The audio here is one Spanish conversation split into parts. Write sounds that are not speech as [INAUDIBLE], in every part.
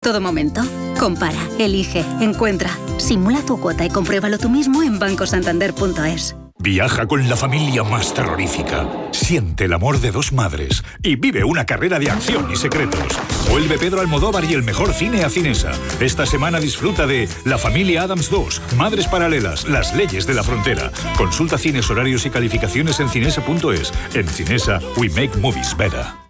todo momento. Compara, elige, encuentra. Simula tu cuota y compruébalo tú mismo en bancosantander.es. Viaja con la familia más terrorífica. Siente el amor de dos madres y vive una carrera de acción y secretos. Vuelve Pedro Almodóvar y el mejor cine a Cinesa. Esta semana disfruta de La familia Adams 2, Madres Paralelas, Las leyes de la frontera. Consulta cines, horarios y calificaciones en cinesa.es. En Cinesa, we make movies better.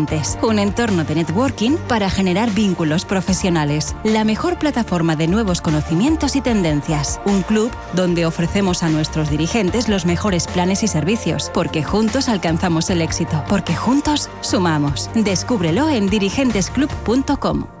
un entorno de networking para generar vínculos profesionales, la mejor plataforma de nuevos conocimientos y tendencias, un club donde ofrecemos a nuestros dirigentes los mejores planes y servicios, porque juntos alcanzamos el éxito, porque juntos sumamos. Descúbrelo en dirigentesclub.com.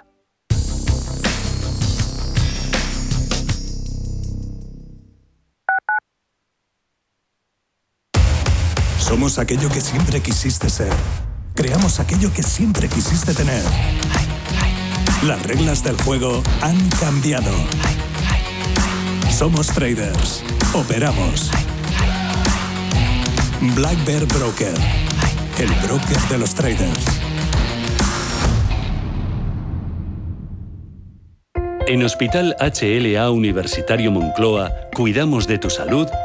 Somos aquello que siempre quisiste ser. Creamos aquello que siempre quisiste tener. Las reglas del juego han cambiado. Somos traders. Operamos. Black Bear Broker. El broker de los traders. En Hospital HLA Universitario Moncloa cuidamos de tu salud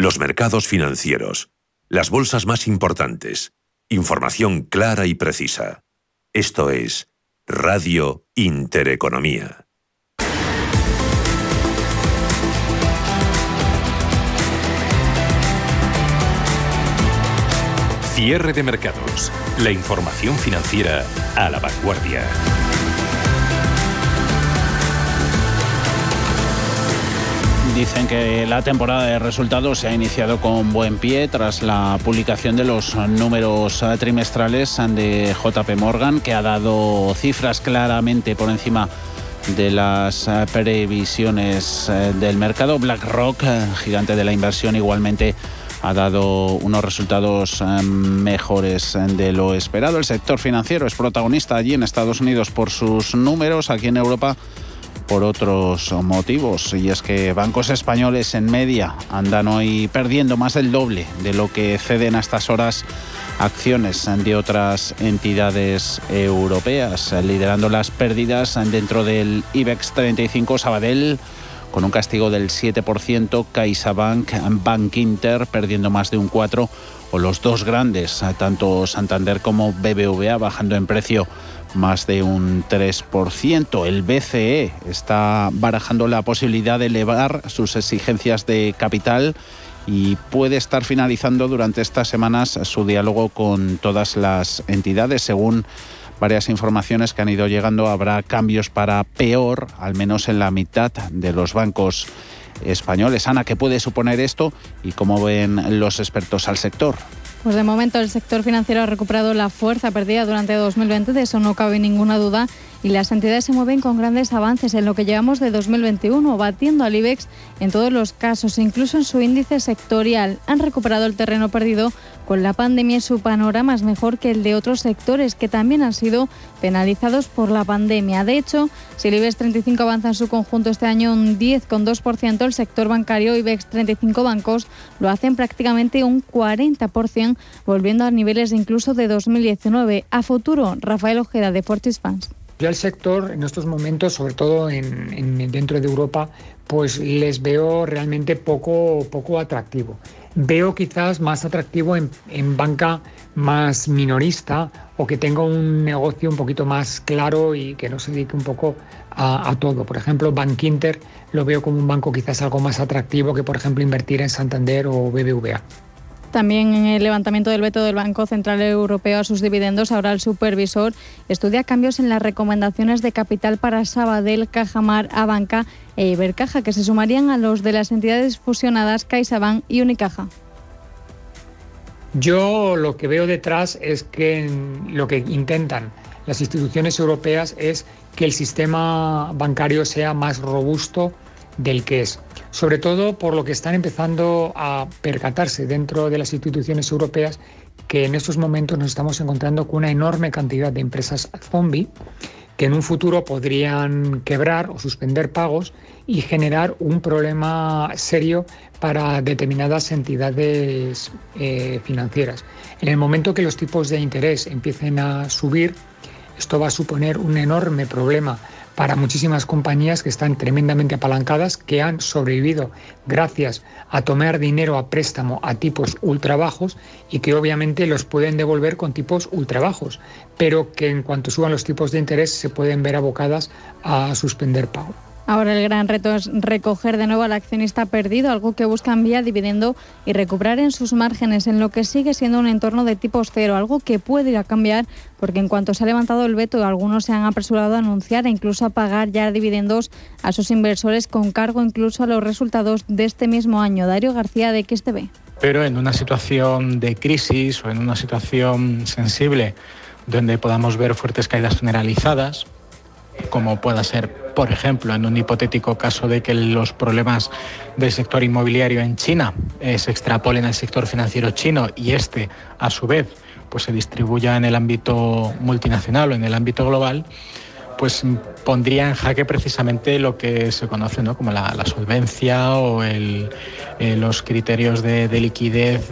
Los mercados financieros. Las bolsas más importantes. Información clara y precisa. Esto es Radio Intereconomía. Cierre de mercados. La información financiera a la vanguardia. Dicen que la temporada de resultados se ha iniciado con buen pie tras la publicación de los números trimestrales de JP Morgan, que ha dado cifras claramente por encima de las previsiones del mercado. BlackRock, gigante de la inversión, igualmente ha dado unos resultados mejores de lo esperado. El sector financiero es protagonista allí en Estados Unidos por sus números, aquí en Europa por otros motivos. Y es que bancos españoles en media andan hoy perdiendo más del doble de lo que ceden a estas horas acciones de otras entidades europeas, liderando las pérdidas dentro del IBEX 35 Sabadell con un castigo del 7%, CaixaBank, Bank Inter perdiendo más de un 4% o los dos grandes, tanto Santander como BBVA bajando en precio más de un 3%. El BCE está barajando la posibilidad de elevar sus exigencias de capital y puede estar finalizando durante estas semanas su diálogo con todas las entidades. Según varias informaciones que han ido llegando, habrá cambios para peor, al menos en la mitad de los bancos españoles. Ana, ¿qué puede suponer esto y cómo ven los expertos al sector? Pues de momento el sector financiero ha recuperado la fuerza perdida durante 2020, de eso no cabe ninguna duda, y las entidades se mueven con grandes avances en lo que llevamos de 2021, batiendo al IBEX en todos los casos, incluso en su índice sectorial. Han recuperado el terreno perdido con la pandemia su panorama es mejor que el de otros sectores que también han sido penalizados por la pandemia. De hecho, si el IBEX 35 avanza en su conjunto este año un 10,2%, el sector bancario IBEX 35 bancos lo hacen prácticamente un 40%, volviendo a niveles incluso de 2019. A futuro, Rafael Ojeda de Fortis Funds. Yo al sector en estos momentos, sobre todo en, dentro de Europa, pues les veo realmente poco, poco atractivo. Veo quizás más atractivo en, banca más minorista o que tenga un negocio un poquito más claro y que no se dedique un poco a, a todo. Por ejemplo, Bank lo veo como un banco quizás algo más atractivo que, por ejemplo, invertir en Santander o BBVA. También en el levantamiento del veto del Banco Central Europeo a sus dividendos, ahora el supervisor estudia cambios en las recomendaciones de capital para Sabadell, Cajamar, Abanca e Ibercaja, que se sumarían a los de las entidades fusionadas CaixaBank y Unicaja. Yo lo que veo detrás es que lo que intentan las instituciones europeas es que el sistema bancario sea más robusto del que es sobre todo por lo que están empezando a percatarse dentro de las instituciones europeas que en estos momentos nos estamos encontrando con una enorme cantidad de empresas zombie que en un futuro podrían quebrar o suspender pagos y generar un problema serio para determinadas entidades eh, financieras. En el momento que los tipos de interés empiecen a subir, esto va a suponer un enorme problema para muchísimas compañías que están tremendamente apalancadas, que han sobrevivido gracias a tomar dinero a préstamo a tipos ultra bajos y que obviamente los pueden devolver con tipos ultra bajos, pero que en cuanto suban los tipos de interés se pueden ver abocadas a suspender pago. Ahora el gran reto es recoger de nuevo al accionista perdido, algo que buscan vía dividendo y recuperar en sus márgenes en lo que sigue siendo un entorno de tipos cero, algo que puede ir a cambiar porque en cuanto se ha levantado el veto, algunos se han apresurado a anunciar e incluso a pagar ya dividendos a sus inversores con cargo incluso a los resultados de este mismo año. Dario García de XTB. Pero en una situación de crisis o en una situación sensible donde podamos ver fuertes caídas generalizadas, como pueda ser, por ejemplo, en un hipotético caso de que los problemas del sector inmobiliario en China eh, se extrapolen al sector financiero chino y este, a su vez, pues se distribuya en el ámbito multinacional o en el ámbito global, pues pondría en jaque precisamente lo que se conoce como la, solvencia o eh, los criterios de, liquidez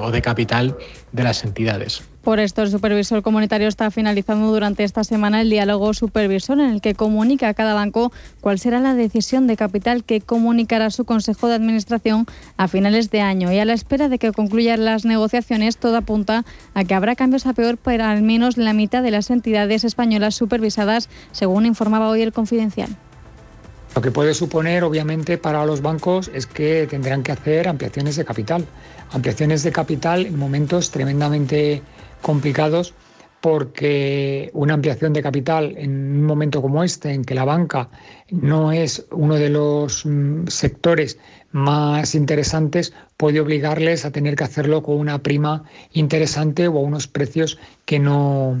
o de capital de las entidades. Por esto, el supervisor comunitario está finalizando durante esta semana el diálogo supervisor en el que comunica a cada banco cuál será la decisión de capital que comunicará su Consejo de Administración a finales de año. Y a la espera de que concluyan las negociaciones, todo apunta a que habrá cambios a peor para al menos la mitad de las entidades españolas supervisadas, según informaba hoy el Confidencial. Lo que puede suponer, obviamente, para los bancos es que tendrán que hacer ampliaciones de capital. Ampliaciones de capital en momentos tremendamente complicados porque una ampliación de capital en un momento como este, en que la banca no es uno de los mm, sectores más interesantes, puede obligarles a tener que hacerlo con una prima interesante o a unos precios que no,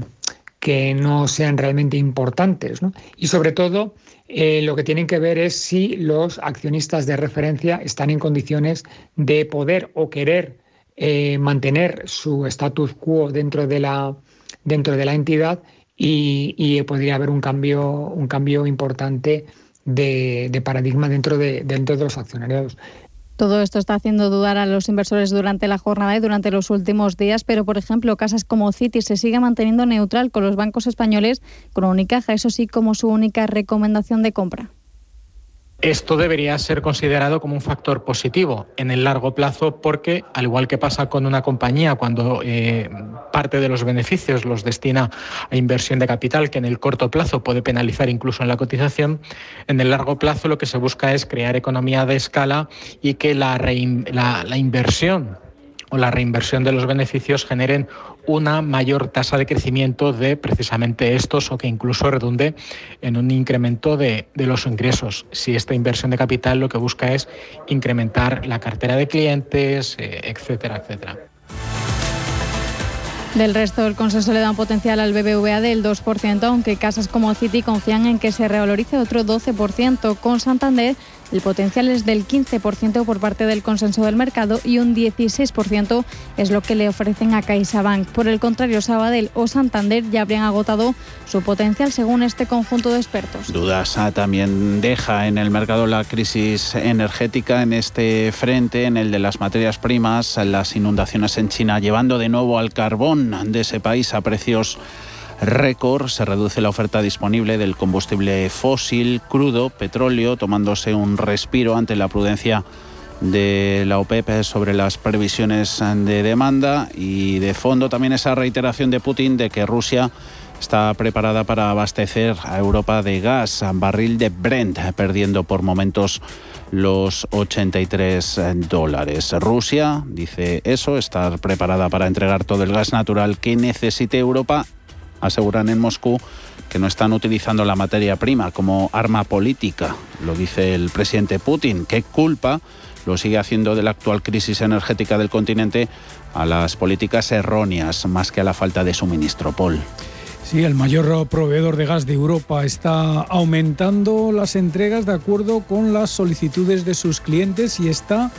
que no sean realmente importantes. Y sobre todo, eh, lo que tienen que ver es si los accionistas de referencia están en condiciones de poder o querer eh, mantener su status quo dentro de la, dentro de la entidad y, podría haber un cambio, un cambio importante de, paradigma dentro de, dentro de los accionariados. Todo esto está haciendo dudar a los inversores durante la jornada y durante los últimos días, pero por ejemplo, casas como Citi se sigue manteniendo neutral con los bancos españoles, con Unicaja, eso sí, como su única recomendación de compra. Esto debería ser considerado como un factor positivo en el largo plazo porque, al igual que pasa con una compañía cuando eh, parte de los beneficios los destina a inversión de capital, que en el corto plazo puede penalizar incluso en la cotización, en el largo plazo lo que se busca es crear economía de escala y que la, la inversión o la reinversión de los beneficios generen una mayor tasa de crecimiento de precisamente estos o que incluso redunde en un incremento de, de, los ingresos. Si esta inversión de capital lo que busca es incrementar la cartera de clientes, eh, etcétera, etcétera. Del resto, el consenso le da un potencial al BBVA del 2%, aunque casas como Citi confían en que se revalorice otro 12%. Con Santander el potencial es del 15% por parte del consenso del mercado y un 16% es lo que le ofrecen a CaixaBank. Por el contrario, Sabadell o Santander ya habrían agotado su potencial según este conjunto de expertos. Dudas ah, también deja en el mercado la crisis energética en este frente, en el de las materias primas, las inundaciones en China, llevando de nuevo al carbón de ese país a precios récord. Se reduce la oferta disponible del combustible fósil, crudo, petróleo, tomándose un respiro ante la prudencia de la OPEP sobre las previsiones de demanda y de fondo también esa reiteración de Putin de que Rusia está preparada para abastecer a Europa de gas, barril de Brent, perdiendo por momentos los 83 dólares. Rusia dice eso, estar preparada para entregar todo el gas natural que necesite Europa aseguran en Moscú que no están utilizando la materia prima como arma política, lo dice el presidente Putin. ¿Qué culpa lo sigue haciendo de la actual crisis energética del continente a las políticas erróneas más que a la falta de suministro? Paul. Sí, el mayor proveedor de gas de Europa está aumentando las entregas de acuerdo con las solicitudes de sus clientes y está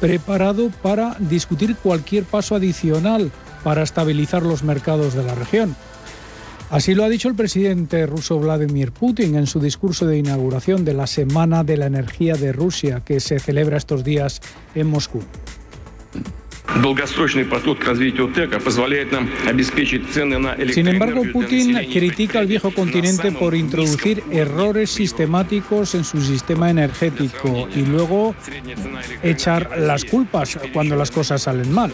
preparado para discutir cualquier paso adicional para estabilizar los mercados de la región. Así lo ha dicho el presidente ruso Vladimir Putin en su discurso de inauguración de la Semana de la Energía de Rusia que se celebra estos días en Moscú. Sin embargo, Putin critica al viejo continente por introducir errores sistemáticos en su sistema energético y luego echar las culpas cuando las cosas salen mal.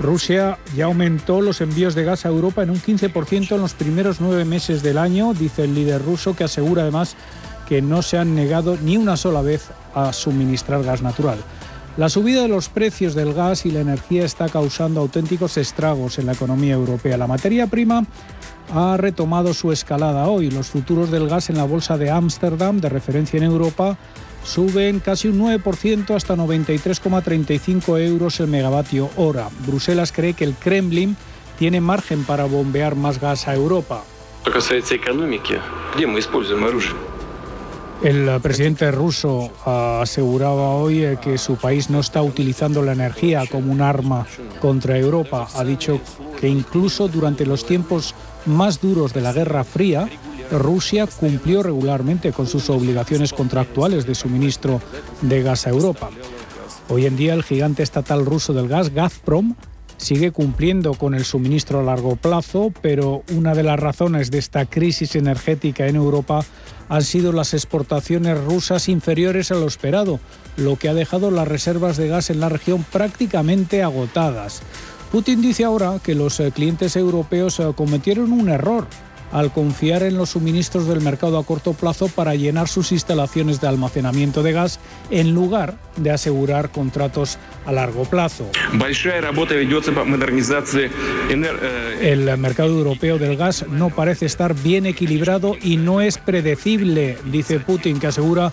Rusia ya aumentó los envíos de gas a Europa en un 15% en los primeros nueve meses del año, dice el líder ruso, que asegura además que no se han negado ni una sola vez a suministrar gas natural. La subida de los precios del gas y la energía está causando auténticos estragos en la economía europea. La materia prima ha retomado su escalada hoy. Los futuros del gas en la bolsa de Ámsterdam, de referencia en Europa, suben casi un 9% hasta 93,35 euros el megavatio hora. Bruselas cree que el Kremlin tiene margen para bombear más gas a Europa. El presidente ruso aseguraba hoy que su país no está utilizando la energía como un arma contra Europa. Ha dicho que incluso durante los tiempos más duros de la Guerra Fría, Rusia cumplió regularmente con sus obligaciones contractuales de suministro de gas a Europa. Hoy en día el gigante estatal ruso del gas, Gazprom, sigue cumpliendo con el suministro a largo plazo, pero una de las razones de esta crisis energética en Europa han sido las exportaciones rusas inferiores a lo esperado, lo que ha dejado las reservas de gas en la región prácticamente agotadas. Putin dice ahora que los eh, clientes europeos eh, cometieron un error al confiar en los suministros del mercado a corto plazo para llenar sus instalaciones de almacenamiento de gas en lugar de asegurar contratos a largo plazo. El mercado europeo del gas no parece estar bien equilibrado y no es predecible, dice Putin, que asegura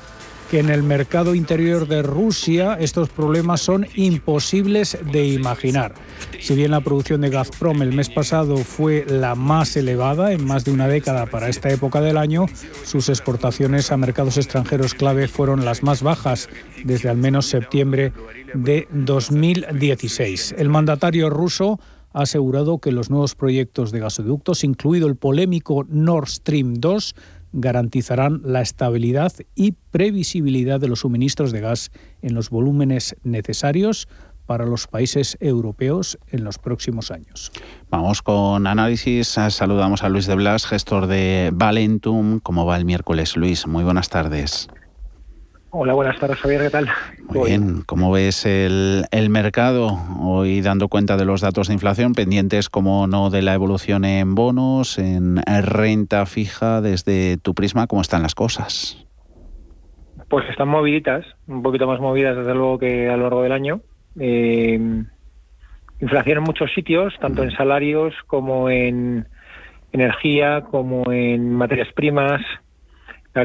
que en el mercado interior de Rusia estos problemas son imposibles de imaginar. Si bien la producción de Gazprom el mes pasado fue la más elevada en más de una década para esta época del año, sus exportaciones a mercados extranjeros clave fueron las más bajas desde al menos septiembre de 2016. El mandatario ruso ha asegurado que los nuevos proyectos de gasoductos, incluido el polémico Nord Stream 2, garantizarán la estabilidad y previsibilidad de los suministros de gas en los volúmenes necesarios para los países europeos en los próximos años. Vamos con análisis. Saludamos a Luis de Blas, gestor de Valentum. ¿Cómo va el miércoles, Luis? Muy buenas tardes. Hola, buenas tardes, Javier. ¿Qué tal? Muy bien. ¿Cómo ves el, el, mercado hoy dando cuenta de los datos de inflación, pendientes, como no, de la evolución en bonos, en renta fija? Desde tu prisma, ¿cómo están las cosas? Pues están moviditas, un poquito más movidas desde luego que a lo largo del año. Eh, inflación en muchos sitios, tanto en salarios como en energía, como en materias primas.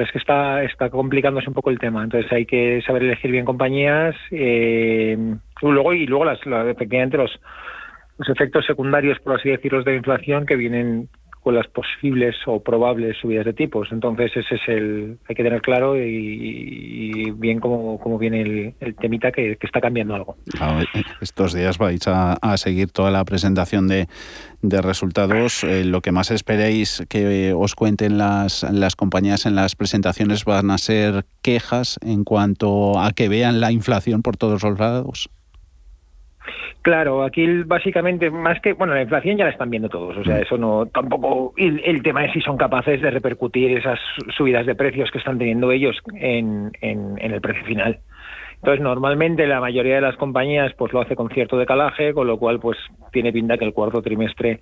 Es que está, está complicándose un poco el tema, entonces hay que saber elegir bien compañías. Eh, luego y luego las, efectivamente los, los efectos secundarios, por así decirlo, de la inflación que vienen con las posibles o probables subidas de tipos. Entonces ese es el hay que tener claro y, bien cómo, cómo viene el, temita que, está cambiando algo. estos días vais a, seguir toda la presentación de, de resultados. Eh, lo que más esperéis que os cuenten las, las compañías en las presentaciones van a ser quejas en cuanto a que vean la inflación por todos los lados. Claro, aquí básicamente, más que, bueno, la inflación ya la están viendo todos, o sea, eso no, tampoco, el, tema es si son capaces de repercutir esas subidas de precios que están teniendo ellos en, en, el precio final. Entonces, normalmente la mayoría de las compañías pues lo hace con cierto decalaje, con lo cual pues tiene pinta que el cuarto trimestre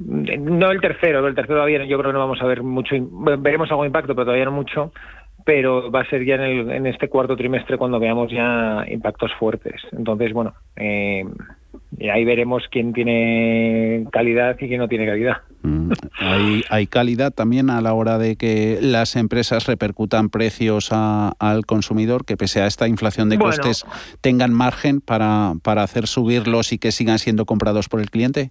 no el tercero, el tercero todavía yo creo que no vamos a ver mucho, veremos algún impacto, pero todavía no mucho, pero va a ser ya en, este cuarto trimestre cuando veamos ya impactos fuertes. Entonces, bueno, eh, ahí veremos quién tiene calidad y quién no tiene calidad. Mm, hay, calidad también a la hora de que las empresas repercutan precios al consumidor, que pese a esta inflación de costes tengan margen para, para hacer subirlos y que sigan siendo comprados por el cliente.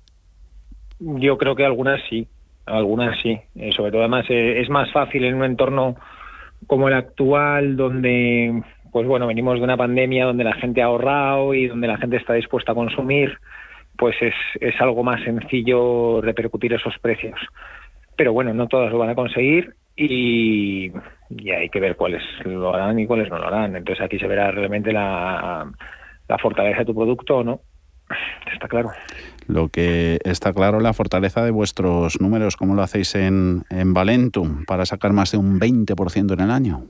Yo creo que algunas sí, algunas sí. Eh, sobre todo, además, eh, es más fácil en un entorno como el actual, donde, pues bueno, venimos de una pandemia donde la gente ha ahorrado y donde la gente está dispuesta a consumir, pues es, es algo más sencillo repercutir esos precios. Pero bueno, no todas lo van a conseguir y, y hay que ver cuáles lo harán y cuáles no lo harán. Entonces aquí se verá realmente la, la fortaleza de tu producto o no. Está claro. Lo que está claro, la fortaleza de vuestros números, ¿cómo lo hacéis en, en Valentum para sacar más de un 20% en el año?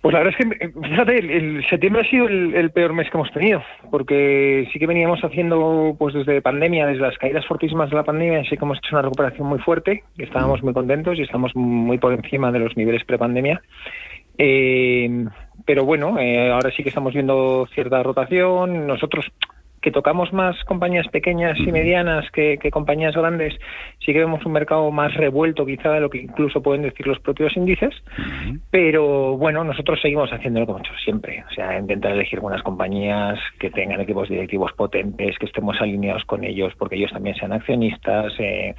Pues la verdad es que, fíjate, el, septiembre ha sido el, peor mes que hemos tenido, porque sí que veníamos haciendo, pues desde pandemia, desde las caídas fortísimas de la pandemia, sí que hemos hecho una recuperación muy fuerte, y estábamos muy contentos y estamos muy por encima de los niveles prepandemia. Eh, pero bueno, eh, ahora sí que estamos viendo cierta rotación. Nosotros que tocamos más compañías pequeñas y medianas que, compañías grandes, sí que vemos un mercado más revuelto quizá de lo que incluso pueden decir los propios índices, pero bueno, nosotros seguimos haciéndolo como hecho siempre, o sea, intentar elegir buenas compañías que tengan equipos directivos potentes, que estemos alineados con ellos porque ellos también sean accionistas, eh,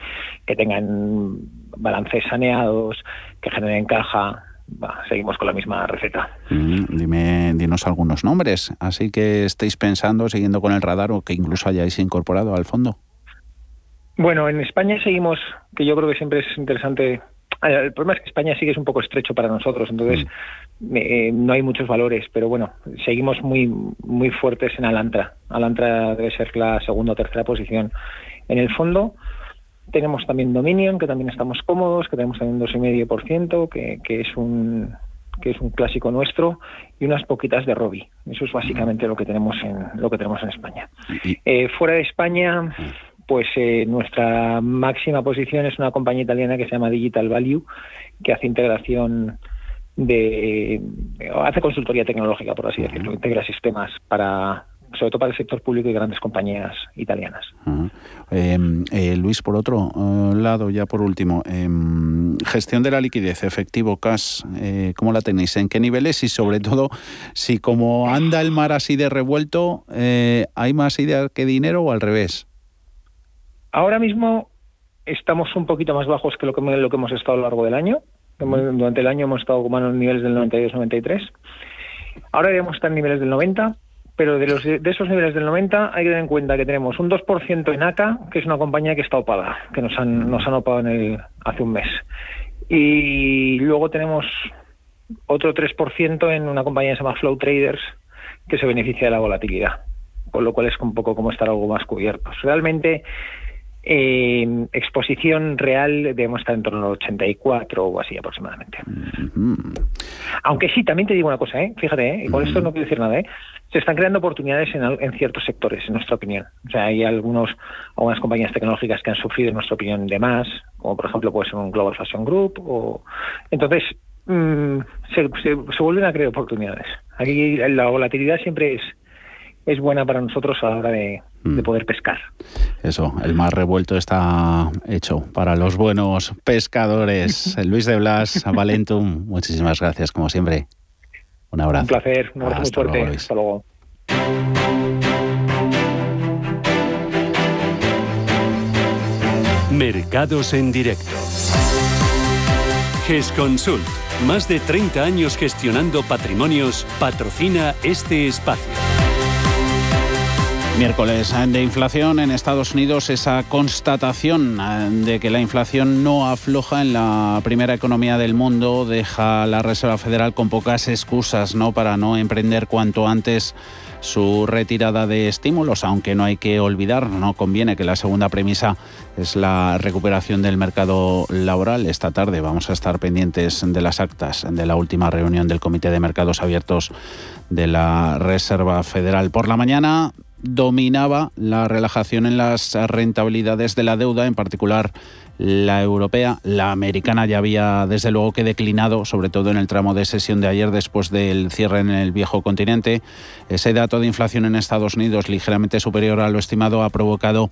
que tengan balances saneados, que generen caja, seguimos con la misma receta. Mm, dime, dinos algunos nombres, así que estéis pensando, siguiendo con el radar o que incluso hayáis incorporado al fondo. Bueno, en España seguimos, que yo creo que siempre es interesante. El problema es que España sigue es un poco estrecho para nosotros, entonces mm. eh, no hay muchos valores, pero bueno, seguimos muy muy fuertes en Alantra. Alantra debe ser la segunda o tercera posición. En el fondo, tenemos también Dominion, que también estamos cómodos, que tenemos también un 2,5%, que, que es un que es un clásico nuestro y unas poquitas de Robbie. Eso es básicamente lo que tenemos en lo que tenemos en España. Eh, fuera de España, pues eh, nuestra máxima posición es una compañía italiana que se llama Digital Value, que hace integración de hace consultoría tecnológica, por así decirlo, integra sistemas para sobre todo para el sector público y grandes compañías italianas. Em, eh, Luis, por otro eh, lado, ya por último, em, gestión de la liquidez, efectivo, cash, eh, ¿cómo la tenéis? ¿En qué niveles? Y sobre todo, si como anda el mar así de revuelto, ¿hay más idea que dinero o al revés? Ahora mismo estamos un poquito más bajos que lo que, lo que hemos estado a lo largo del año. Durante el año hemos estado como en los niveles del 92-93. Ahora debemos estar en niveles del 90 pero de, los, de esos niveles del 90 hay que tener en cuenta que tenemos un 2% en ACA, que es una compañía que está opada, que nos han, nos han opado en el, hace un mes. Y luego tenemos otro 3% en una compañía que se llama Flow Traders, que se beneficia de la volatilidad, con lo cual es un poco como estar algo más cubiertos. Realmente, eh, exposición real debemos estar en torno al 84 o así aproximadamente. Aunque sí, también te digo una cosa, ¿eh? fíjate, ¿eh? y con esto no quiero decir nada, ¿eh? se están creando oportunidades en, ciertos sectores, en nuestra opinión. O sea, hay algunos, algunas compañías tecnológicas que han sufrido, en nuestra opinión, de más, como por ejemplo puede ser un Global Fashion Group. O... Entonces, mm, se, se, vuelven a crear oportunidades. Aquí la volatilidad siempre es, es buena para nosotros a la hora de, de mm. poder pescar. Eso, el mar revuelto está hecho para los buenos pescadores. [LAUGHS] Luis de Blas, Valentum, muchísimas gracias, como siempre. Un abrazo. Un placer, un abrazo muy fuerte. Hasta luego. Mercados en directo. GESConsult, más de 30 años gestionando patrimonios, patrocina este espacio. Miércoles de inflación en Estados Unidos, esa constatación eh, de que la inflación no afloja en la primera economía del mundo deja a la Reserva Federal con pocas excusas ¿no? para no emprender cuanto antes su retirada de estímulos, aunque no hay que olvidar, no conviene que la segunda premisa es la recuperación del mercado laboral. Esta tarde vamos a estar pendientes de las actas de la última reunión del Comité de Mercados Abiertos de la Reserva Federal. Por la mañana, dominaba la relajación en las rentabilidades de la deuda, en particular la europea. La americana ya había desde luego que declinado, sobre todo en el tramo de sesión de ayer después del cierre en el viejo continente. Ese dato de inflación en Estados Unidos ligeramente superior a lo estimado ha provocado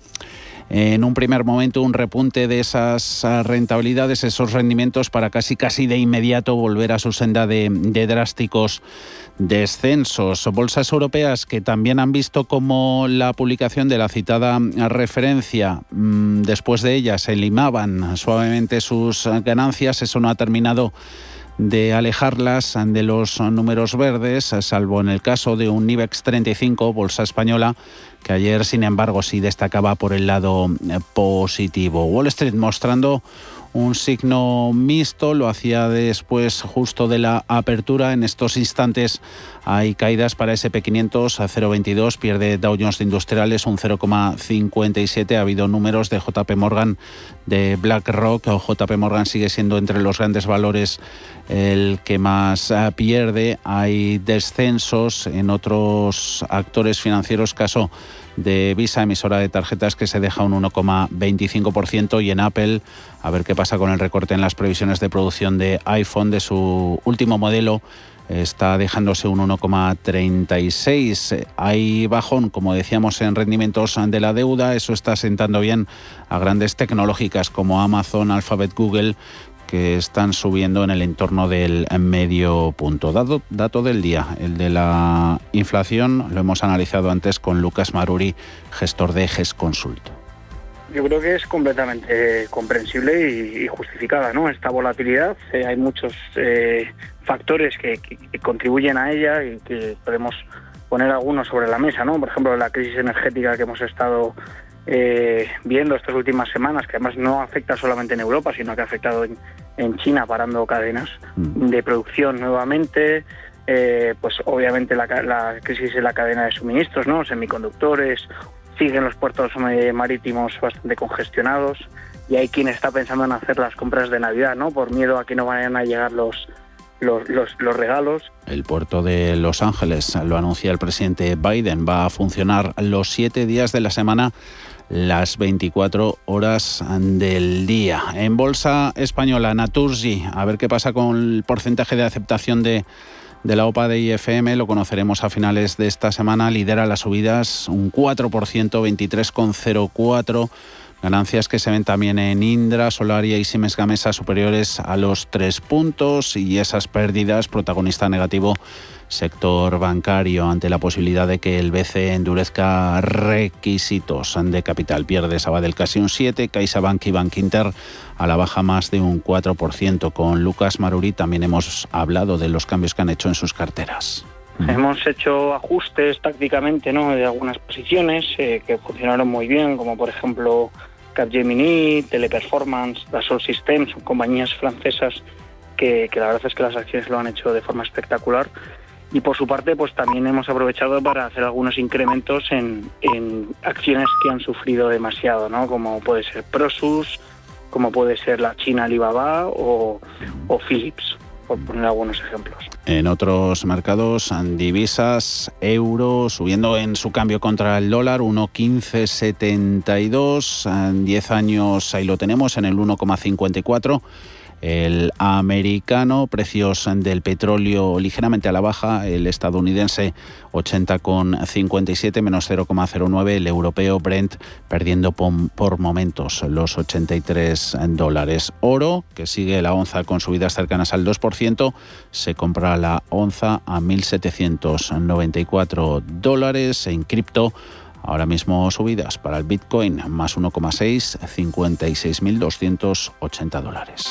en un primer momento un repunte de esas rentabilidades, esos rendimientos para casi casi de inmediato volver a su senda de, de drásticos descensos. Bolsas europeas que también han visto como la publicación de la citada referencia, mm, después de ella se limaban suavemente sus ganancias. Eso no ha terminado de alejarlas de los números verdes, salvo en el caso de un IBEX 35, bolsa española, que ayer, sin embargo, sí destacaba por el lado positivo. Wall Street mostrando un signo mixto, lo hacía después justo de la apertura. En estos instantes hay caídas para SP500 a 0,22, pierde Dow Jones Industriales un 0,57. Ha habido números de JP Morgan, de BlackRock. JP Morgan sigue siendo entre los grandes valores el que más eh, pierde. Hay descensos en otros actores financieros, caso de Visa, emisora de tarjetas, que se deja un 1,25% y en Apple, a ver qué pasa con el recorte en las previsiones de producción de iPhone de su último modelo está dejándose un 1,36. Hay bajón, como decíamos, en rendimientos de la deuda. Eso está sentando bien a grandes tecnológicas como Amazon, Alphabet, Google, que están subiendo en el entorno del medio punto. Dato, dato del día, el de la inflación, lo hemos analizado antes con Lucas Maruri, gestor de GES Consult. Yo creo que es completamente comprensible y, justificada, ¿no? Esta volatilidad, eh, hay muchos eh, factores que, contribuyen a ella y que podemos poner algunos sobre la mesa, ¿no? Por ejemplo, la crisis energética que hemos estado eh, viendo estas últimas semanas, que además no afecta solamente en Europa, sino que ha afectado en, China, parando cadenas mm. de producción nuevamente. Eh, pues obviamente la, crisis en la cadena de suministros, ¿no? Semiconductores, siguen los puertos marítimos bastante congestionados y hay quien está pensando en hacer las compras de Navidad, ¿no? Por miedo a que no vayan a llegar los, los, los, regalos. El puerto de Los Ángeles, lo anuncia el presidente Biden, va a funcionar los siete días de la semana las 24 horas del día. En Bolsa Española, Naturgy, a ver qué pasa con el porcentaje de aceptación de, de la OPA de IFM, lo conoceremos a finales de esta semana, lidera las subidas un 4%, 23,04%. Ganancias que se ven también en Indra, Solaria y Siemens Gamesa superiores a los 3 puntos y esas pérdidas, protagonista negativo sector bancario ante la posibilidad de que el BCE endurezca requisitos de capital. Pierde Sabadell casi un 7, CaixaBank y Bank Inter a la baja más de un 4%. Con Lucas Maruri también hemos hablado de los cambios que han hecho en sus carteras. Hemos hecho ajustes tácticamente ¿no? de algunas posiciones eh, que funcionaron muy bien, como por ejemplo Capgemini, Teleperformance, Dassault Systems, son compañías francesas que, que la verdad es que las acciones lo han hecho de forma espectacular y por su parte pues también hemos aprovechado para hacer algunos incrementos en, en acciones que han sufrido demasiado, ¿no? como puede ser Prosus, como puede ser la China Alibaba o, o Philips, por poner algunos ejemplos. En otros mercados, divisas, euro subiendo en su cambio contra el dólar, 1,1572, en 10 años ahí lo tenemos en el 1,54 el americano, precios del petróleo ligeramente a la baja, el estadounidense 80,57 menos 0,09, el europeo Brent perdiendo por, momentos los 83 dólares. Oro, que sigue la onza con subidas cercanas al 2%, se compra la onza a 1.794 dólares en cripto. Ahora mismo subidas para el Bitcoin más 1,6, 56.280 dólares.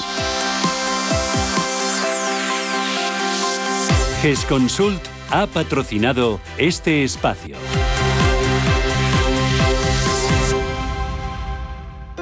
GESConsult ha patrocinado este espacio.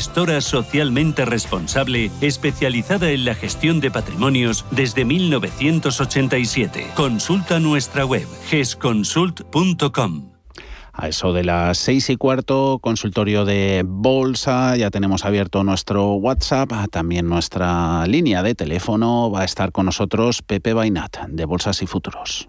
gestora socialmente responsable especializada en la gestión de patrimonios desde 1987. Consulta nuestra web gesconsult.com. A eso de las seis y cuarto, consultorio de bolsa, ya tenemos abierto nuestro WhatsApp, también nuestra línea de teléfono. Va a estar con nosotros Pepe Bainat, de Bolsas y Futuros.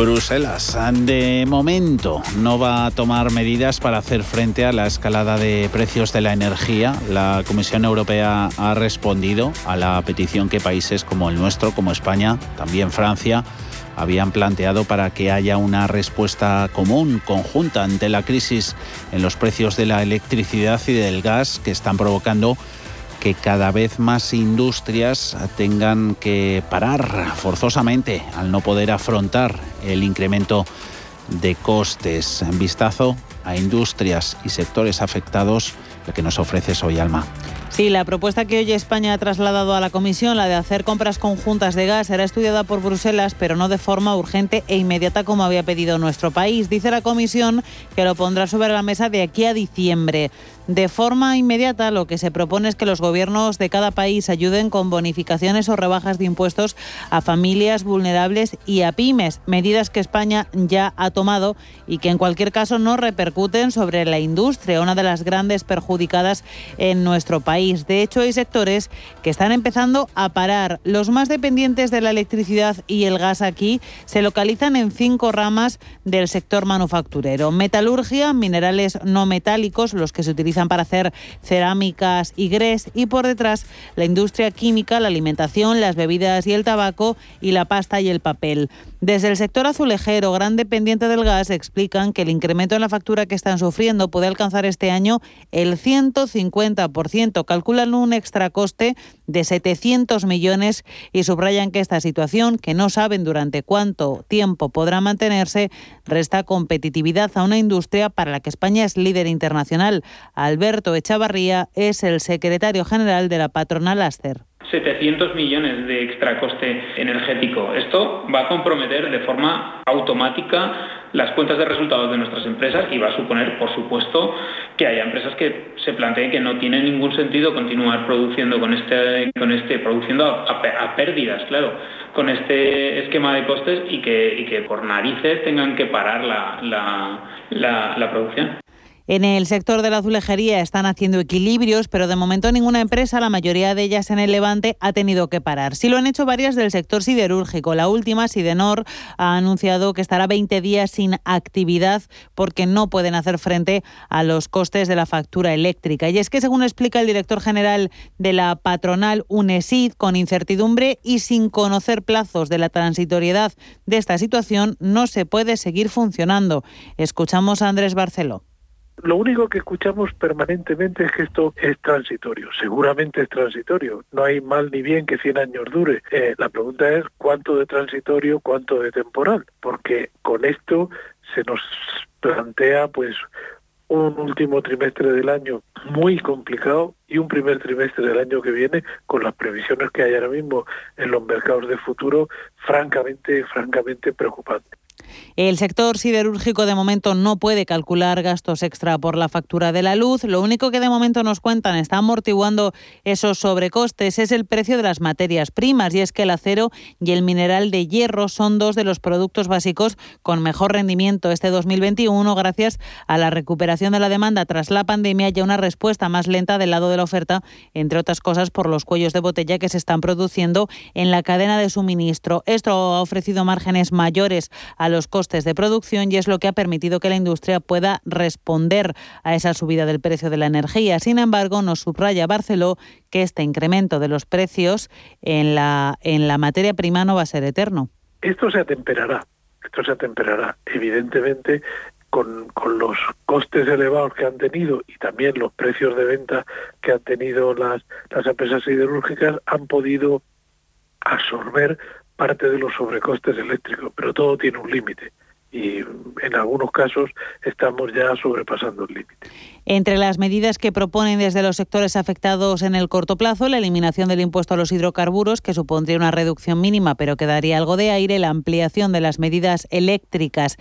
Bruselas, de momento, no va a tomar medidas para hacer frente a la escalada de precios de la energía. La Comisión Europea ha respondido a la petición que países como el nuestro, como España, también Francia, habían planteado para que haya una respuesta común, conjunta, ante la crisis en los precios de la electricidad y del gas que están provocando que cada vez más industrias tengan que parar forzosamente al no poder afrontar el incremento de costes. Vistazo a industrias y sectores afectados, lo que nos ofrece hoy Alma. Sí, la propuesta que hoy España ha trasladado a la Comisión, la de hacer compras conjuntas de gas, será estudiada por Bruselas, pero no de forma urgente e inmediata como había pedido nuestro país. Dice la Comisión que lo pondrá sobre la mesa de aquí a diciembre. De forma inmediata, lo que se propone es que los gobiernos de cada país ayuden con bonificaciones o rebajas de impuestos a familias vulnerables y a pymes, medidas que España ya ha tomado y que en cualquier caso no repercuten sobre la industria, una de las grandes perjudicadas en nuestro país. De hecho, hay sectores que están empezando a parar. Los más dependientes de la electricidad y el gas aquí se localizan en cinco ramas del sector manufacturero. Metalurgia, minerales no metálicos, los que se utilizan para hacer cerámicas y grés y por detrás la industria química, la alimentación, las bebidas y el tabaco y la pasta y el papel. Desde el sector azulejero, gran dependiente del gas, explican que el incremento en la factura que están sufriendo puede alcanzar este año el 150%. Calculan un extra coste de 700 millones y subrayan que esta situación, que no saben durante cuánto tiempo podrá mantenerse, resta competitividad a una industria para la que España es líder internacional. Alberto Echavarría es el secretario general de la patronal Aster. 700 millones de extra coste energético. Esto va a comprometer de forma automática las cuentas de resultados de nuestras empresas y va a suponer, por supuesto, que haya empresas que se planteen que no tiene ningún sentido continuar produciendo con este, con este produciendo a, pérdidas, claro, con este esquema de costes y que, que por narices tengan que parar la producción. En el sector de la azulejería están haciendo equilibrios, pero de momento ninguna empresa, la mayoría de ellas en el Levante, ha tenido que parar. Sí lo han hecho varias del sector siderúrgico. La última, Sidenor, ha anunciado que estará 20 días sin actividad porque no pueden hacer frente a los costes de la factura eléctrica. Y es que, según explica el director general de la patronal UNESID, con incertidumbre y sin conocer plazos de la transitoriedad de esta situación, no se puede seguir funcionando. Escuchamos a Andrés Barceló. Lo único que escuchamos permanentemente es que esto es transitorio. Seguramente es transitorio. No hay mal ni bien que 100 años dure. Eh, la pregunta es cuánto de transitorio, cuánto de temporal. Porque con esto se nos plantea pues un último trimestre del año muy complicado y un primer trimestre del año que viene con las previsiones que hay ahora mismo en los mercados de futuro francamente francamente preocupante. El sector siderúrgico de momento no puede calcular gastos extra por la factura de la luz. Lo único que de momento nos cuentan está amortiguando esos sobrecostes es el precio de las materias primas y es que el acero y el mineral de hierro son dos de los productos básicos con mejor rendimiento este 2021 gracias a la recuperación de la demanda tras la pandemia y a una respuesta más lenta del lado de la oferta, entre otras cosas por los cuellos de botella que se están produciendo en la cadena de suministro. Esto ha ofrecido márgenes mayores a los costes de producción y es lo que ha permitido que la industria pueda responder a esa subida del precio de la energía. Sin embargo, nos subraya Barceló que este incremento de los precios en la, en la materia prima no va a ser eterno. Esto se atemperará, esto se atemperará. Evidentemente, con, con, los costes elevados que han tenido y también los precios de venta que han tenido las, las empresas siderúrgicas, han podido absorber parte de los sobrecostes eléctricos, pero todo tiene un límite y en algunos casos estamos ya sobrepasando el límite. Entre las medidas que proponen desde los sectores afectados en el corto plazo, la eliminación del impuesto a los hidrocarburos, que supondría una reducción mínima pero que daría algo de aire, la ampliación de las medidas eléctricas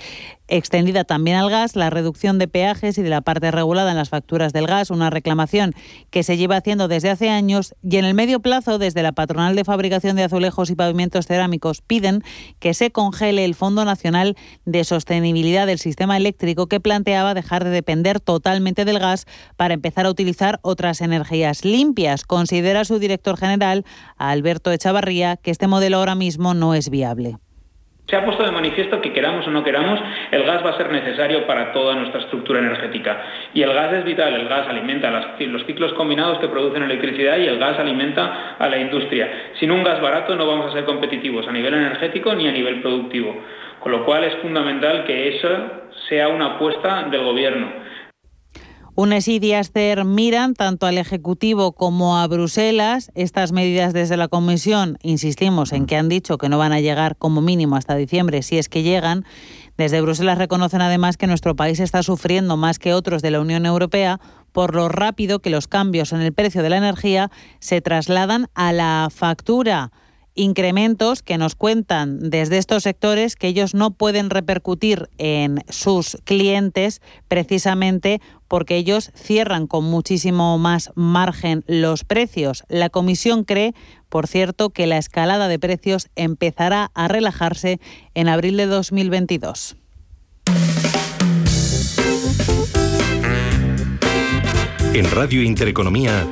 extendida también al gas, la reducción de peajes y de la parte regulada en las facturas del gas, una reclamación que se lleva haciendo desde hace años y en el medio plazo desde la patronal de fabricación de azulejos y pavimentos cerámicos piden que se congele el Fondo Nacional de Sostenibilidad del Sistema Eléctrico que planteaba dejar de depender totalmente del gas para empezar a utilizar otras energías limpias. Considera su director general, Alberto Echavarría, que este modelo ahora mismo no es viable. Se ha puesto de manifiesto que queramos o no queramos, el gas va a ser necesario para toda nuestra estructura energética. Y el gas es vital, el gas alimenta los ciclos combinados que producen electricidad y el gas alimenta a la industria. Sin un gas barato no vamos a ser competitivos a nivel energético ni a nivel productivo. Con lo cual es fundamental que eso sea una apuesta del Gobierno. UNESID y Aster miran tanto al Ejecutivo como a Bruselas. Estas medidas desde la Comisión, insistimos en que han dicho que no van a llegar como mínimo hasta diciembre, si es que llegan. Desde Bruselas reconocen además que nuestro país está sufriendo más que otros de la Unión Europea por lo rápido que los cambios en el precio de la energía se trasladan a la factura incrementos que nos cuentan desde estos sectores que ellos no pueden repercutir en sus clientes precisamente porque ellos cierran con muchísimo más margen los precios. La comisión cree, por cierto, que la escalada de precios empezará a relajarse en abril de 2022. En Radio Intereconomía,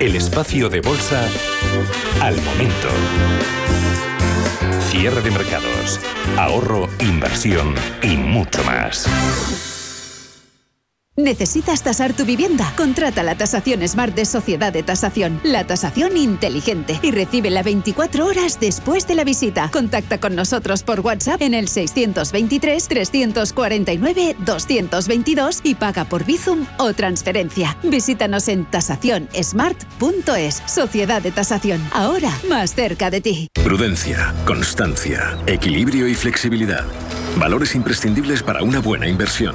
el espacio de bolsa al momento. Cierre de mercados, ahorro, inversión y mucho más. ¿Necesitas tasar tu vivienda? Contrata la tasación Smart de Sociedad de Tasación, la tasación inteligente y recibe la 24 horas después de la visita. Contacta con nosotros por WhatsApp en el 623 349 222 y paga por Bizum o transferencia. Visítanos en tasacionsmart.es. Sociedad de Tasación, ahora más cerca de ti. Prudencia, constancia, equilibrio y flexibilidad. Valores imprescindibles para una buena inversión.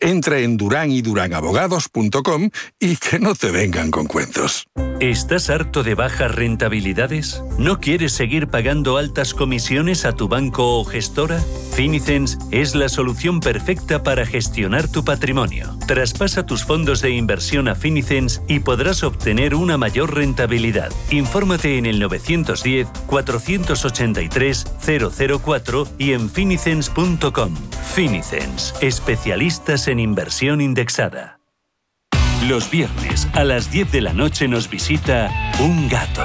Entra en duranyduránabogados.com y que no te vengan con cuentos. ¿Estás harto de bajas rentabilidades? ¿No quieres seguir pagando altas comisiones a tu banco o gestora? Finicens es la solución perfecta para gestionar tu patrimonio. Traspasa tus fondos de inversión a Finicens y podrás obtener una mayor rentabilidad. Infórmate en el 910-483-004 y en finicens.com. Finicens, especialistas en inversión indexada. Los viernes a las 10 de la noche nos visita un gato,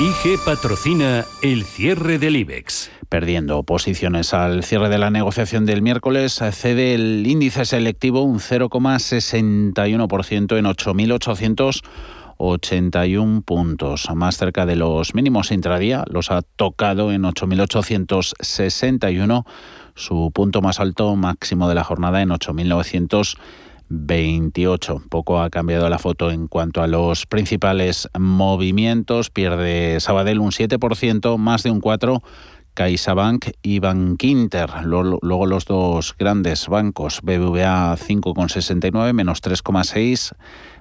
IG patrocina el cierre del IBEX. Perdiendo posiciones al cierre de la negociación del miércoles, cede el índice selectivo un 0,61% en 8.881 puntos, más cerca de los mínimos intradía, los ha tocado en 8.861, su punto más alto máximo de la jornada en 8.900 28. Poco ha cambiado la foto en cuanto a los principales movimientos. Pierde Sabadell un 7%, más de un 4%. CaixaBank y Bankinter. Luego los dos grandes bancos, BBVA 5,69, menos 3,6,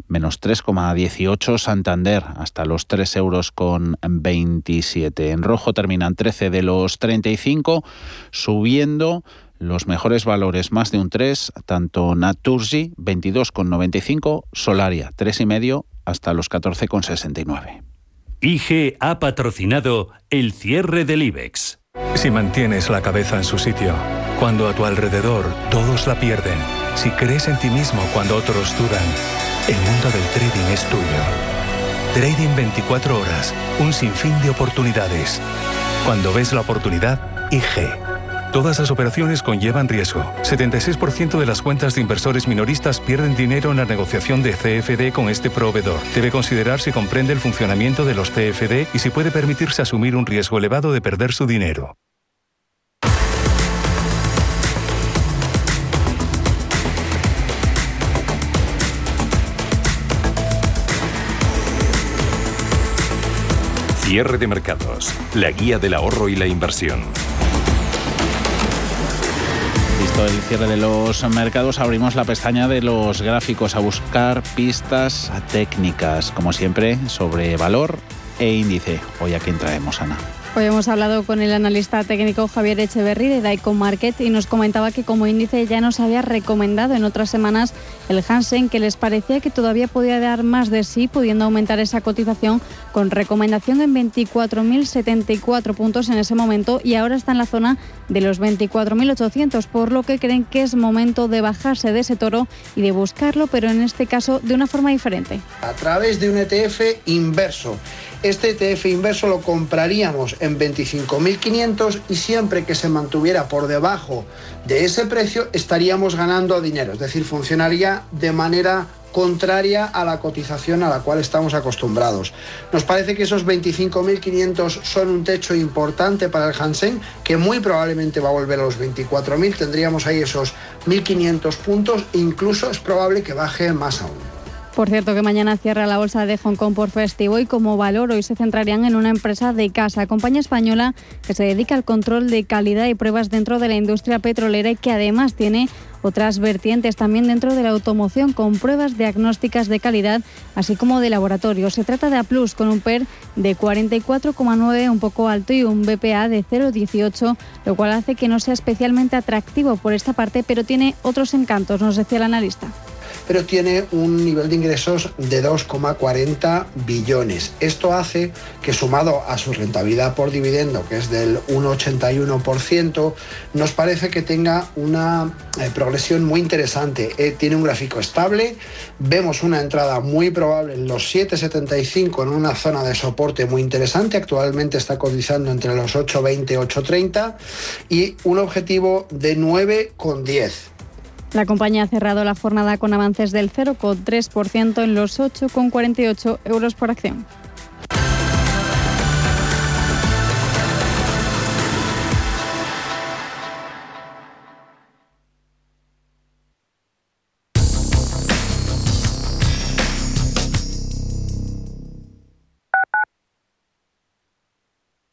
menos 3,18 Santander, hasta los 3 euros con 27. En rojo terminan 13 de los 35, subiendo los mejores valores más de un 3, tanto Naturgy 22,95, Solaria 3,5 hasta los 14,69. IG ha patrocinado el cierre del IBEX. Si mantienes la cabeza en su sitio, cuando a tu alrededor todos la pierden, si crees en ti mismo cuando otros dudan, el mundo del trading es tuyo. Trading 24 horas, un sinfín de oportunidades. Cuando ves la oportunidad, IG. Todas las operaciones conllevan riesgo. 76% de las cuentas de inversores minoristas pierden dinero en la negociación de CFD con este proveedor. Debe considerar si comprende el funcionamiento de los CFD y si puede permitirse asumir un riesgo elevado de perder su dinero. Cierre de mercados. La guía del ahorro y la inversión el cierre de los mercados, abrimos la pestaña de los gráficos a buscar pistas técnicas, como siempre, sobre valor e índice. Hoy a quién traemos, Ana. Hoy hemos hablado con el analista técnico Javier Echeverry de Daikon Market y nos comentaba que como índice ya nos había recomendado en otras semanas el Hansen, que les parecía que todavía podía dar más de sí, pudiendo aumentar esa cotización con recomendación en 24.074 puntos en ese momento y ahora está en la zona de los 24.800, por lo que creen que es momento de bajarse de ese toro y de buscarlo, pero en este caso de una forma diferente. A través de un ETF inverso este ETF inverso lo compraríamos en 25.500 y siempre que se mantuviera por debajo de ese precio estaríamos ganando dinero, es decir, funcionaría de manera contraria a la cotización a la cual estamos acostumbrados. Nos parece que esos 25.500 son un techo importante para el Hansen, que muy probablemente va a volver a los 24.000, tendríamos ahí esos 1.500 puntos, incluso es probable que baje más aún. Por cierto, que mañana cierra la bolsa de Hong Kong por festivo y como valor hoy se centrarían en una empresa de casa, compañía española que se dedica al control de calidad y pruebas dentro de la industria petrolera y que además tiene otras vertientes también dentro de la automoción con pruebas diagnósticas de calidad, así como de laboratorio. Se trata de A Plus con un PER de 44,9, un poco alto, y un BPA de 0,18, lo cual hace que no sea especialmente atractivo por esta parte, pero tiene otros encantos, nos decía el analista. Pero tiene un nivel de ingresos de 2,40 billones. Esto hace que sumado a su rentabilidad por dividendo, que es del 1,81%, nos parece que tenga una eh, progresión muy interesante. Eh, tiene un gráfico estable, vemos una entrada muy probable en los 7,75 en una zona de soporte muy interesante, actualmente está cotizando entre los 8,20 y 8,30 y un objetivo de 9,10. La compañía ha cerrado la jornada con avances del 0,3% en los 8,48 euros por acción.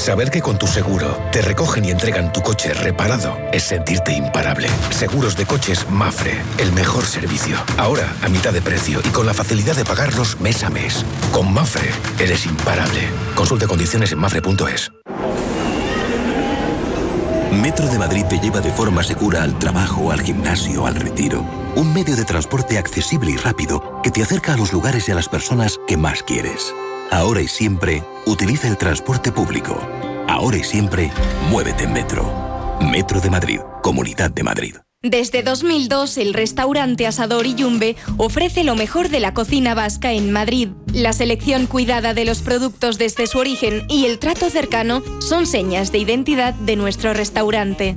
Saber que con tu seguro te recogen y entregan tu coche reparado es sentirte imparable. Seguros de coches Mafre, el mejor servicio. Ahora a mitad de precio y con la facilidad de pagarlos mes a mes. Con Mafre eres imparable. Consulte condiciones en mafre.es. Metro de Madrid te lleva de forma segura al trabajo, al gimnasio, al retiro. Un medio de transporte accesible y rápido que te acerca a los lugares y a las personas que más quieres. Ahora y siempre, utiliza el transporte público. Ahora y siempre, muévete en Metro. Metro de Madrid, Comunidad de Madrid. Desde 2002, el restaurante Asador Yumbe ofrece lo mejor de la cocina vasca en Madrid. La selección cuidada de los productos desde su origen y el trato cercano son señas de identidad de nuestro restaurante.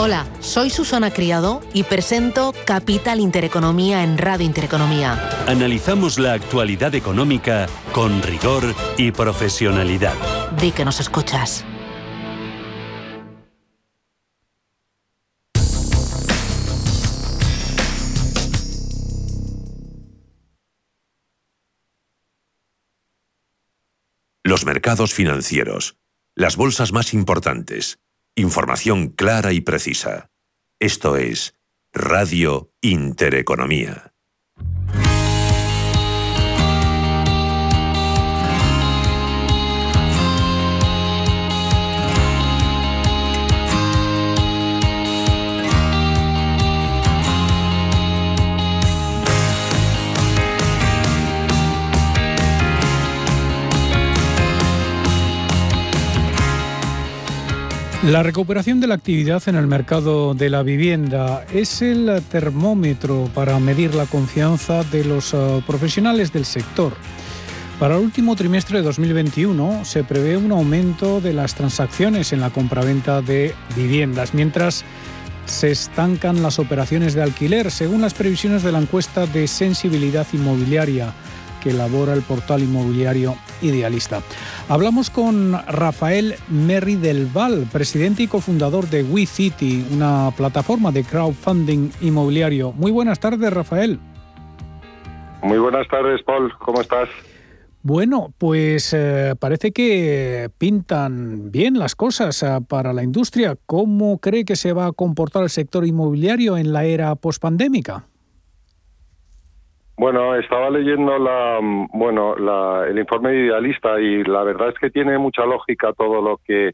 Hola, soy Susana Criado y presento Capital Intereconomía en Radio Intereconomía. Analizamos la actualidad económica con rigor y profesionalidad. Di que nos escuchas. Los mercados financieros. Las bolsas más importantes. Información clara y precisa. Esto es Radio Intereconomía. La recuperación de la actividad en el mercado de la vivienda es el termómetro para medir la confianza de los eh, profesionales del sector. Para el último trimestre de 2021 se prevé un aumento de las transacciones en la compraventa de viviendas, mientras se estancan las operaciones de alquiler, según las previsiones de la encuesta de sensibilidad inmobiliaria que elabora el portal inmobiliario Idealista. Hablamos con Rafael Merri del Val, presidente y cofundador de WeCity, una plataforma de crowdfunding inmobiliario. Muy buenas tardes, Rafael. Muy buenas tardes, Paul. ¿Cómo estás? Bueno, pues eh, parece que pintan bien las cosas eh, para la industria. ¿Cómo cree que se va a comportar el sector inmobiliario en la era pospandémica? Bueno, estaba leyendo la, bueno, el informe idealista y la verdad es que tiene mucha lógica todo lo que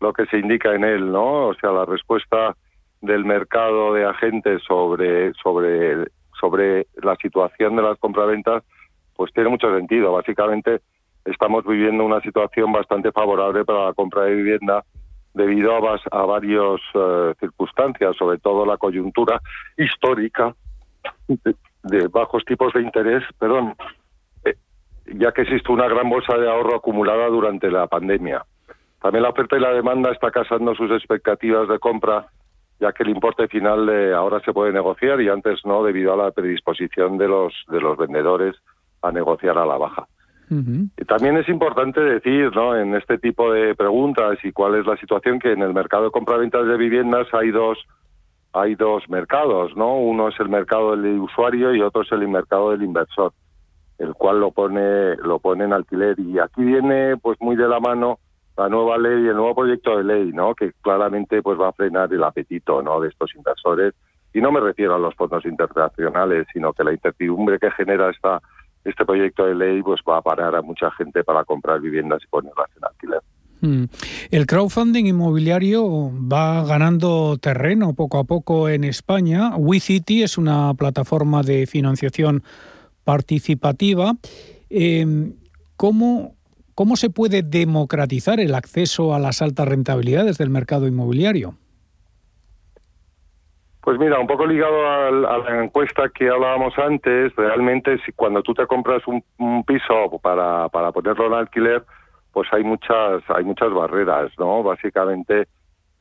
lo que se indica en él, ¿no? O sea, la respuesta del mercado de agentes sobre sobre sobre la situación de las compraventas, pues tiene mucho sentido. Básicamente, estamos viviendo una situación bastante favorable para la compra de vivienda debido a, a varias eh, circunstancias, sobre todo la coyuntura histórica de bajos tipos de interés, perdón, eh, ya que existe una gran bolsa de ahorro acumulada durante la pandemia. También la oferta y la demanda está casando sus expectativas de compra, ya que el importe final ahora se puede negociar y antes no, debido a la predisposición de los, de los vendedores a negociar a la baja. Y también es importante decir, ¿no? en este tipo de preguntas y cuál es la situación, que en el mercado de compra-ventas de viviendas hay dos hay dos mercados, ¿no? Uno es el mercado del usuario y otro es el mercado del inversor, el cual lo pone lo pone en alquiler y aquí viene pues muy de la mano la nueva ley, el nuevo proyecto de ley, ¿no? Que claramente pues va a frenar el apetito, ¿no? De estos inversores y no me refiero a los fondos internacionales, sino que la incertidumbre que genera esta este proyecto de ley pues va a parar a mucha gente para comprar viviendas y ponerlas en alquiler. Mm. El crowdfunding inmobiliario va ganando terreno poco a poco en España. WeCity es una plataforma de financiación participativa. Em, ¿cómo, ¿Cómo se puede democratizar el acceso a las altas rentabilidades del mercado inmobiliario? Pues mira, un poco ligado a, la encuesta que hablábamos antes, realmente si cuando tú te compras un, piso para, para ponerlo en alquiler, pues hay muchas hay muchas barreras, ¿no? Básicamente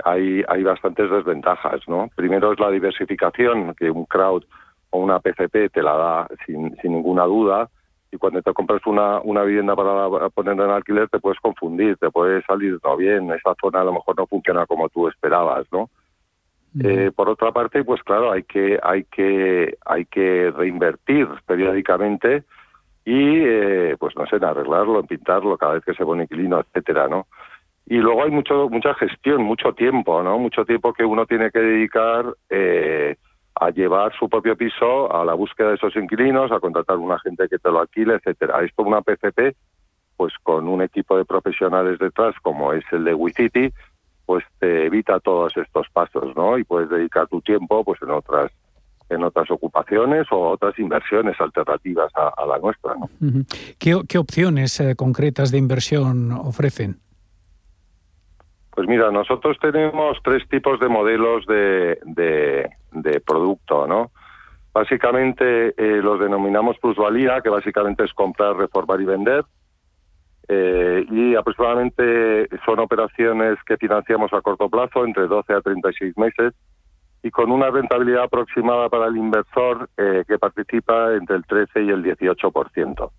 hay hay bastantes desventajas, ¿no? Primero es la diversificación que un crowd o una PCP te la da sin, sin ninguna duda y cuando te compras una, una vivienda para poner en alquiler te puedes confundir, te puede salir no bien, esa zona a lo mejor no funciona como tú esperabas, ¿no? Eh, por otra parte, pues claro, hay que hay que hay que reinvertir periódicamente y eh, pues no sé, en arreglarlo, en pintarlo cada vez que se pone inquilino, etcétera, ¿no? Y luego hay mucho mucha gestión, mucho tiempo, ¿no? Mucho tiempo que uno tiene que dedicar eh, a llevar su propio piso a la búsqueda de esos inquilinos, a contratar un agente que te lo alquile, etcétera. Esto una PCP, pues con un equipo de profesionales detrás, como es el de WeCity, pues te evita todos estos pasos, ¿no? Y puedes dedicar tu tiempo pues en otras en otras ocupaciones o otras inversiones alternativas a, la nuestra. ¿no? ¿Qué, opciones eh, concretas de inversión ofrecen? Pues mira, nosotros tenemos tres tipos de modelos de, de, producto, ¿no? Básicamente eh, los denominamos plusvalía, que básicamente es comprar, reformar y vender. Eh, y aproximadamente son operaciones que financiamos a corto plazo, entre 12 a 36 meses, y con una rentabilidad aproximada para el inversor eh, que participa entre el 13 y el 18%.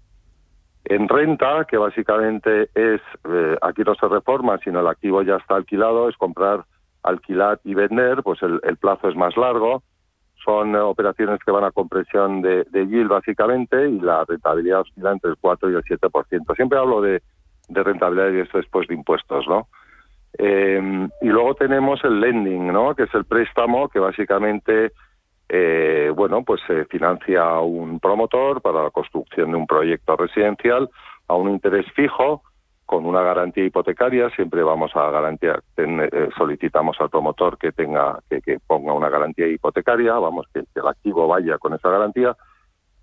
En renta, que básicamente es, eh, aquí no se reforma, sino el activo ya está alquilado, es comprar, alquilar y vender, pues el plazo es más largo, son operaciones que van a compresión de, de, yield básicamente y la rentabilidad oscila entre el 4 y el 7%. Siempre hablo de, de rentabilidad y esto después de impuestos, ¿no? Eh, y luego tenemos el lending, ¿no? Que es el préstamo que básicamente, eh, bueno, pues se financia un promotor para la construcción de un proyecto residencial a un interés fijo con una garantía hipotecaria, siempre vamos a garantía, eh, solicitamos al promotor que tenga, que, ponga una garantía hipotecaria, vamos, que, el activo vaya con esa garantía,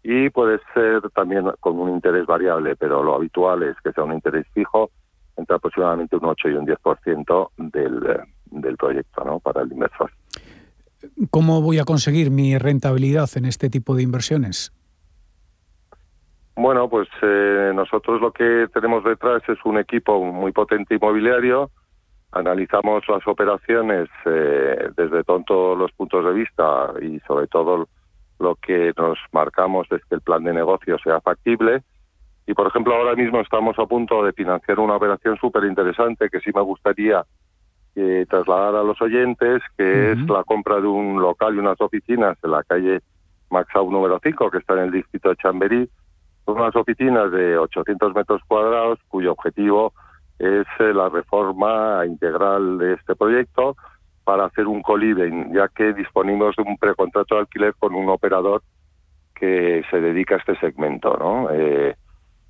y puede ser también con un interés variable, pero lo habitual es que sea un interés fijo entre aproximadamente un 8 y un 10% del, del proyecto, ¿no? Para el inversor. ¿Cómo voy a conseguir mi rentabilidad en este tipo de inversiones? Bueno, pues eh, nosotros lo que tenemos detrás es un equipo muy potente inmobiliario. Analizamos las operaciones eh, desde todos los puntos de vista y sobre todo lo que nos marcamos es que el plan de negocio sea factible. Y por ejemplo, ahora mismo estamos a punto de financiar una operación súper interesante que sí me gustaría eh, trasladar a los oyentes, que es la compra de un local y unas oficinas en la calle Maxau número 5, que está en el distrito de Chamberí unas oficinas de 800 metros cuadrados cuyo objetivo es eh, la reforma integral de este proyecto para hacer un coliving, ya que disponemos de un precontrato de alquiler con un operador que se dedica a este segmento. ¿no? Eh,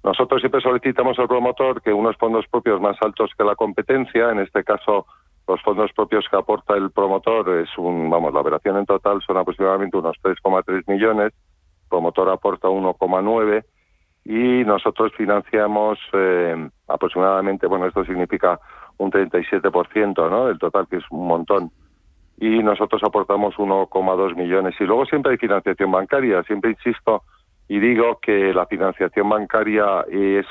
nosotros siempre solicitamos al promotor que unos fondos propios más altos que la competencia, en este caso los fondos propios que aporta el promotor es un, vamos, la operación en total son aproximadamente unos 3,3 millones, el promotor aporta 1,9 y nosotros financiamos eh, aproximadamente, bueno, esto significa un 37% ¿no? del total, que es un montón. Y nosotros aportamos 1,2 millones. Y luego siempre hay financiación bancaria. Siempre insisto y digo que la financiación bancaria es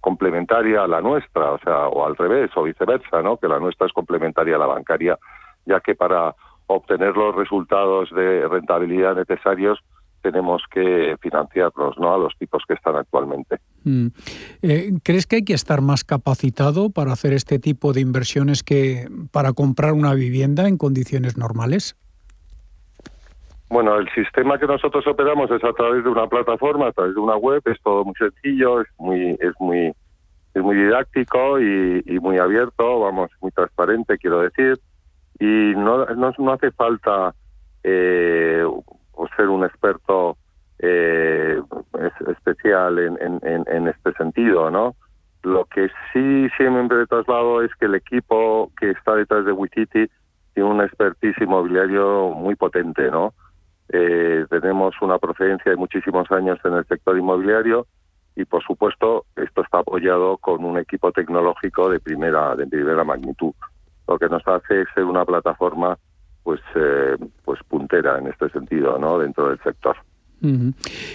complementaria a la nuestra, o sea, o al revés, o viceversa, ¿no? Que la nuestra es complementaria a la bancaria, ya que para obtener los resultados de rentabilidad necesarios tenemos que financiarnos ¿no? a los tipos que están actualmente. Mm. Eh, ¿Crees que hay que estar más capacitado para hacer este tipo de inversiones que para comprar una vivienda en condiciones normales? Bueno, el sistema que nosotros operamos es a través de una plataforma, a través de una web, es todo muy sencillo, es muy, es muy, es muy didáctico y, muy abierto, vamos, muy transparente, quiero decir, y no, no, hace falta eh, ser un experto eh, especial en, en, este sentido, ¿no? Lo que sí siempre traslado es que el equipo que está detrás de Wititi tiene un expertise inmobiliario muy potente, ¿no? Eh, tenemos una procedencia de muchísimos años en el sector inmobiliario y, por supuesto, esto está apoyado con un equipo tecnológico de primera de primera magnitud, lo que nos hace ser una plataforma pues eh, pues puntera en este sentido no dentro del sector.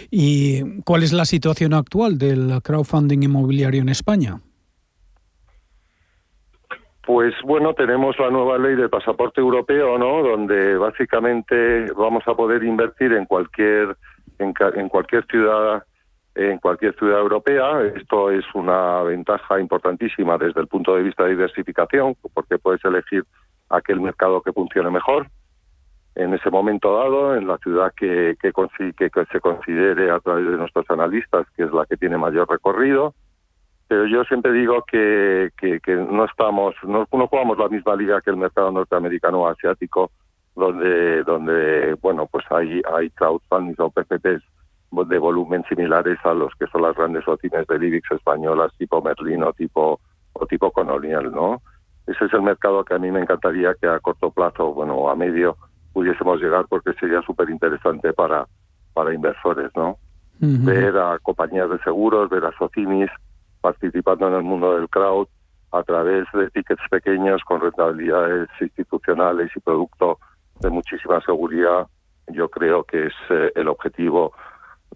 Y cuál es la situación actual del crowdfunding inmobiliario en España pues bueno, tenemos la nueva ley del pasaporte europeo, ¿no? Donde básicamente vamos a poder invertir en cualquier en, cualquier ciudad en cualquier ciudad europea. Esto es una ventaja importantísima desde el punto de vista de diversificación, porque puedes elegir aquel mercado que funcione mejor en ese momento dado, en la ciudad que, que, que, se considere a través de nuestros analistas, que es la que tiene mayor recorrido. Pero yo siempre digo que, que, no estamos, no, no, jugamos la misma liga que el mercado norteamericano o asiático, donde, donde bueno, pues hay, hay crowdfunding o PPPs de volumen similares a los que son las grandes lotines de Livix españolas tipo Merlin o tipo, o tipo Colonial, ¿no? ese es el mercado que a mí me encantaría que a corto plazo, bueno, a medio, pudiésemos llegar porque sería súper interesante para, para inversores, ¿no? Ver a compañías de seguros, ver a socinis participando en el mundo del crowd a través de tickets pequeños con rentabilidades institucionales y producto de muchísima seguridad, yo creo que es eh, el objetivo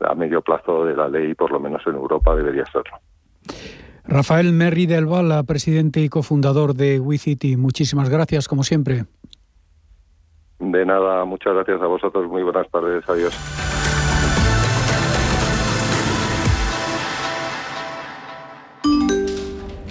a medio plazo de la ley, por lo menos en Europa debería serlo. Rafael Merri del Vala, presidente y cofundador de WeCity, muchísimas gracias, como siempre. De nada, muchas gracias a vosotros. Muy buenas tardes. Adiós.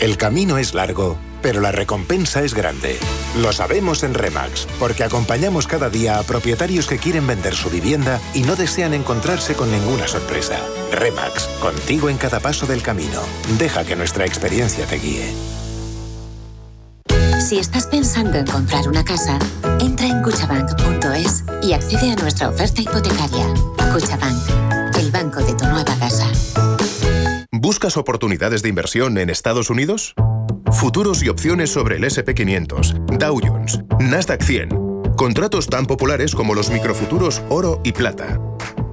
El camino es largo, pero la recompensa es grande. Lo sabemos en Remax, porque acompañamos cada día a propietarios que quieren vender su vivienda y no desean encontrarse con ninguna sorpresa. Remax, contigo en cada paso del camino. Deja que nuestra experiencia te guíe. Si estás pensando en comprar una casa, entra en cuchabank.es y accede a nuestra oferta hipotecaria. Cuchabank, el banco de tu nueva casa. ¿Buscas oportunidades de inversión en Estados Unidos? Futuros y opciones sobre el SP500, Dow Jones, Nasdaq 100. Contratos tan populares como los microfuturos oro y plata.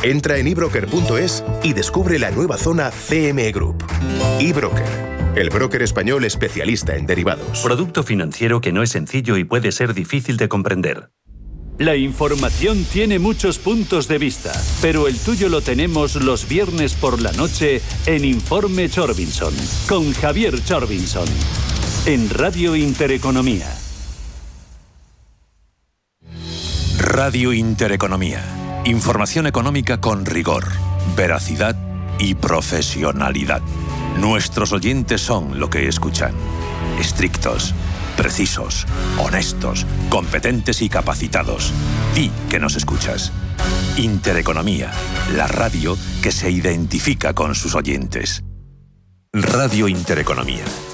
Entra en ebroker.es y descubre la nueva zona CME Group. eBroker, el broker español especialista en derivados. Producto financiero que no es sencillo y puede ser difícil de comprender. La información tiene muchos puntos de vista, pero el tuyo lo tenemos los viernes por la noche en Informe Chorbinson, con Javier Chorbinson, en Radio Intereconomía. Radio Intereconomía. Información económica con rigor, veracidad y profesionalidad. Nuestros oyentes son lo que escuchan. Estrictos precisos, honestos, competentes y capacitados. Di que nos escuchas. Intereconomía, la radio que se identifica con sus oyentes. Radio Intereconomía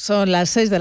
Son las 6 de la